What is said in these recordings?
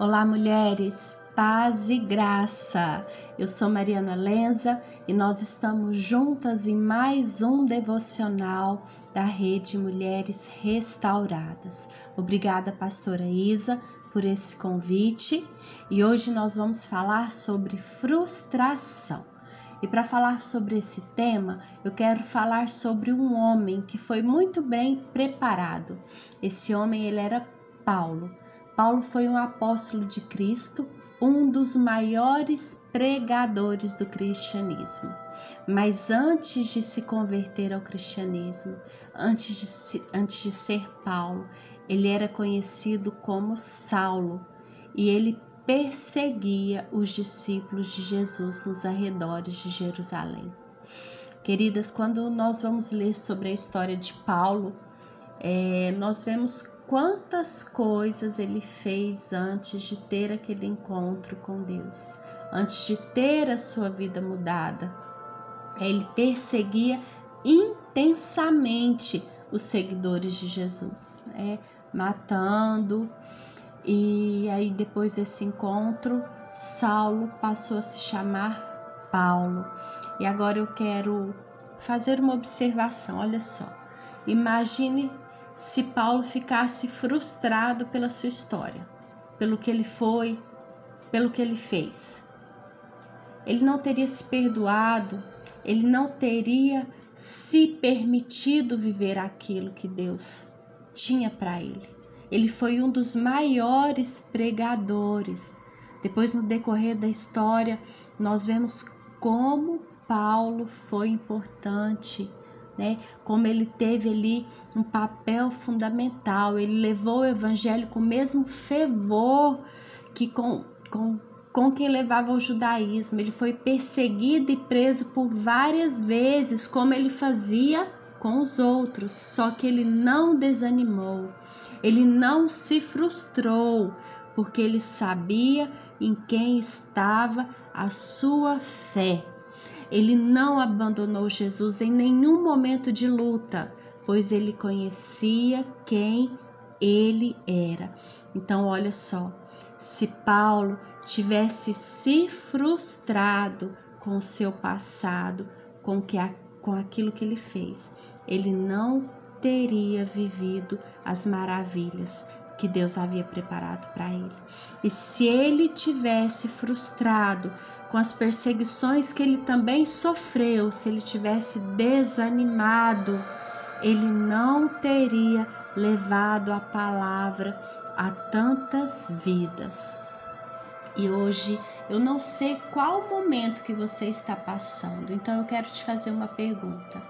Olá, mulheres, paz e graça. Eu sou Mariana Lenza e nós estamos juntas em mais um devocional da Rede Mulheres Restauradas. Obrigada, pastora Isa, por esse convite e hoje nós vamos falar sobre frustração. E para falar sobre esse tema, eu quero falar sobre um homem que foi muito bem preparado. Esse homem ele era Paulo. Paulo foi um apóstolo de Cristo, um dos maiores pregadores do cristianismo. Mas antes de se converter ao cristianismo, antes de, se, antes de ser Paulo, ele era conhecido como Saulo e ele perseguia os discípulos de Jesus nos arredores de Jerusalém. Queridas, quando nós vamos ler sobre a história de Paulo, é, nós vemos quantas coisas ele fez antes de ter aquele encontro com Deus, antes de ter a sua vida mudada. Ele perseguia intensamente os seguidores de Jesus, né? matando. E aí, depois desse encontro, Saulo passou a se chamar Paulo. E agora eu quero fazer uma observação. Olha só, imagine se Paulo ficasse frustrado pela sua história, pelo que ele foi, pelo que ele fez. Ele não teria se perdoado, ele não teria se permitido viver aquilo que Deus tinha para ele. Ele foi um dos maiores pregadores. Depois, no decorrer da história, nós vemos como Paulo foi importante né? Como ele teve ali um papel fundamental, ele levou o evangelho com o mesmo fervor que com, com, com quem levava o judaísmo. Ele foi perseguido e preso por várias vezes, como ele fazia com os outros, só que ele não desanimou, ele não se frustrou, porque ele sabia em quem estava a sua fé. Ele não abandonou Jesus em nenhum momento de luta, pois ele conhecia quem ele era. Então, olha só, se Paulo tivesse se frustrado com o seu passado, com, que com aquilo que ele fez, ele não teria vivido as maravilhas que Deus havia preparado para ele. E se ele tivesse frustrado com as perseguições que ele também sofreu, se ele tivesse desanimado, ele não teria levado a palavra a tantas vidas. E hoje eu não sei qual momento que você está passando, então eu quero te fazer uma pergunta.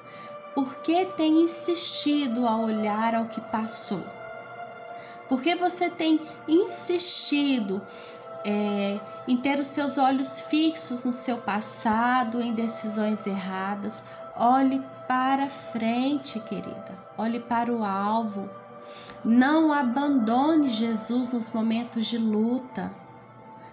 Por que tem insistido a olhar ao que passou? Porque você tem insistido é, em ter os seus olhos fixos no seu passado, em decisões erradas. Olhe para frente, querida. Olhe para o alvo. Não abandone Jesus nos momentos de luta.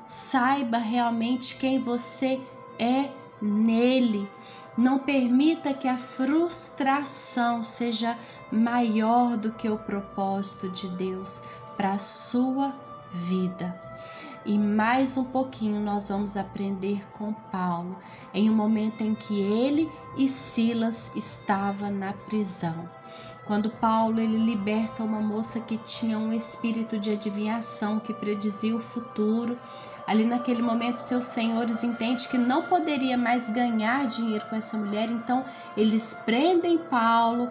Saiba realmente quem você é nele. Não permita que a frustração seja maior do que o propósito de Deus para a sua vida. E mais um pouquinho nós vamos aprender com Paulo, em um momento em que ele e Silas estavam na prisão. Quando Paulo ele liberta uma moça que tinha um espírito de adivinhação que predizia o futuro, ali naquele momento seus senhores entendem que não poderia mais ganhar dinheiro com essa mulher, então eles prendem Paulo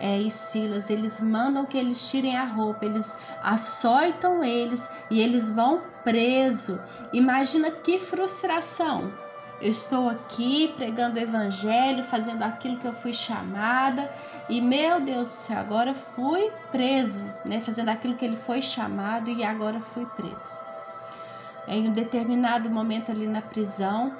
é, e Silas, eles mandam que eles tirem a roupa, eles açoitam eles e eles vão preso. Imagina que frustração! Eu estou aqui pregando o evangelho, fazendo aquilo que eu fui chamada, e meu Deus do céu, agora fui preso, né? Fazendo aquilo que ele foi chamado e agora fui preso. Em um determinado momento ali na prisão,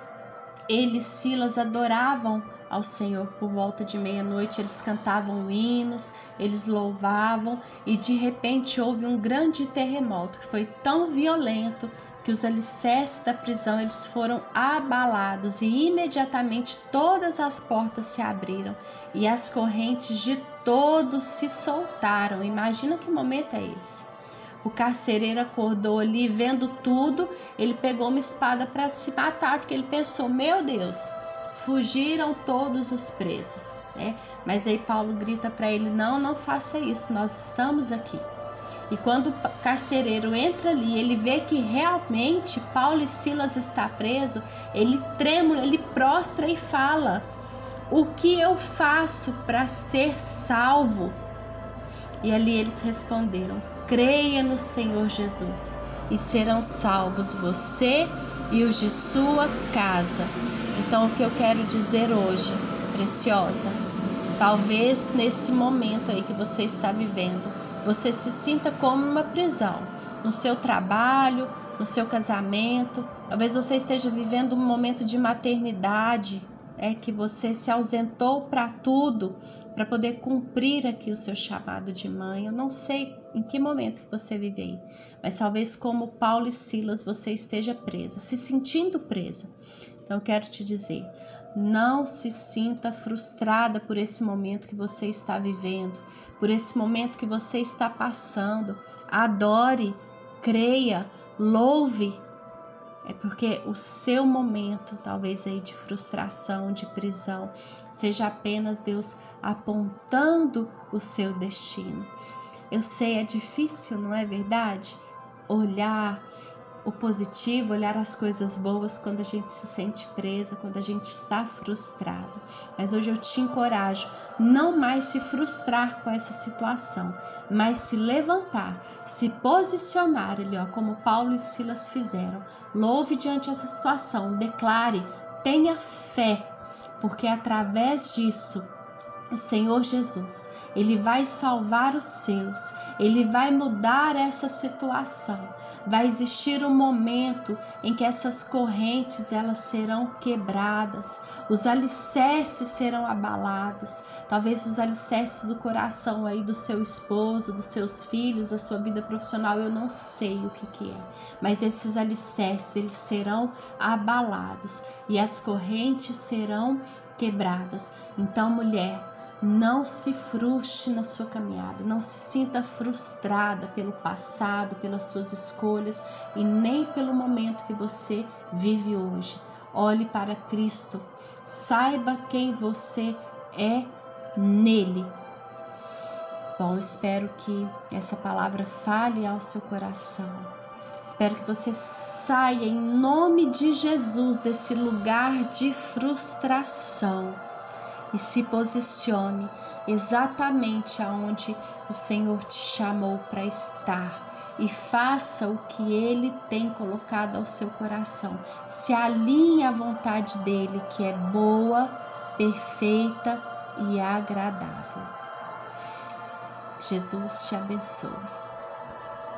ele e Silas adoravam ao Senhor por volta de meia-noite, eles cantavam hinos, eles louvavam e de repente houve um grande terremoto que foi tão violento que os alicerces da prisão eles foram abalados e imediatamente todas as portas se abriram e as correntes de todos se soltaram. Imagina que momento é esse? O carcereiro acordou ali, vendo tudo, ele pegou uma espada para se matar, porque ele pensou: meu Deus, fugiram todos os presos. Né? Mas aí Paulo grita para ele: não, não faça isso, nós estamos aqui. E quando o carcereiro entra ali, ele vê que realmente Paulo e Silas está preso, ele trêmulo, ele prostra e fala: "O que eu faço para ser salvo?" E ali eles responderam: "Creia no Senhor Jesus, e serão salvos você e os de sua casa." Então o que eu quero dizer hoje, preciosa, talvez nesse momento aí que você está vivendo, você se sinta como uma prisão no seu trabalho, no seu casamento. Talvez você esteja vivendo um momento de maternidade, é que você se ausentou para tudo para poder cumprir aqui o seu chamado de mãe. Eu não sei em que momento que você vive aí, mas talvez como Paulo e Silas você esteja presa, se sentindo presa. Então eu quero te dizer, não se sinta frustrada por esse momento que você está vivendo, por esse momento que você está passando. Adore, creia, louve. É porque o seu momento, talvez aí de frustração, de prisão, seja apenas Deus apontando o seu destino. Eu sei, é difícil, não é verdade? Olhar o positivo, olhar as coisas boas quando a gente se sente presa, quando a gente está frustrada. Mas hoje eu te encorajo não mais se frustrar com essa situação, mas se levantar, se posicionar ali, ó, como Paulo e Silas fizeram. Louve diante dessa situação, declare, tenha fé, porque através disso o Senhor Jesus, ele vai salvar os seus, ele vai mudar essa situação. Vai existir um momento em que essas correntes elas serão quebradas, os alicerces serão abalados, talvez os alicerces do coração aí do seu esposo, dos seus filhos, da sua vida profissional, eu não sei o que que é, mas esses alicerces eles serão abalados e as correntes serão quebradas. Então, mulher, não se frustre na sua caminhada, não se sinta frustrada pelo passado, pelas suas escolhas e nem pelo momento que você vive hoje. Olhe para Cristo, saiba quem você é nele. Bom, espero que essa palavra fale ao seu coração. Espero que você saia em nome de Jesus desse lugar de frustração e se posicione exatamente aonde o Senhor te chamou para estar e faça o que ele tem colocado ao seu coração. Se alinhe à vontade dele, que é boa, perfeita e agradável. Jesus te abençoe.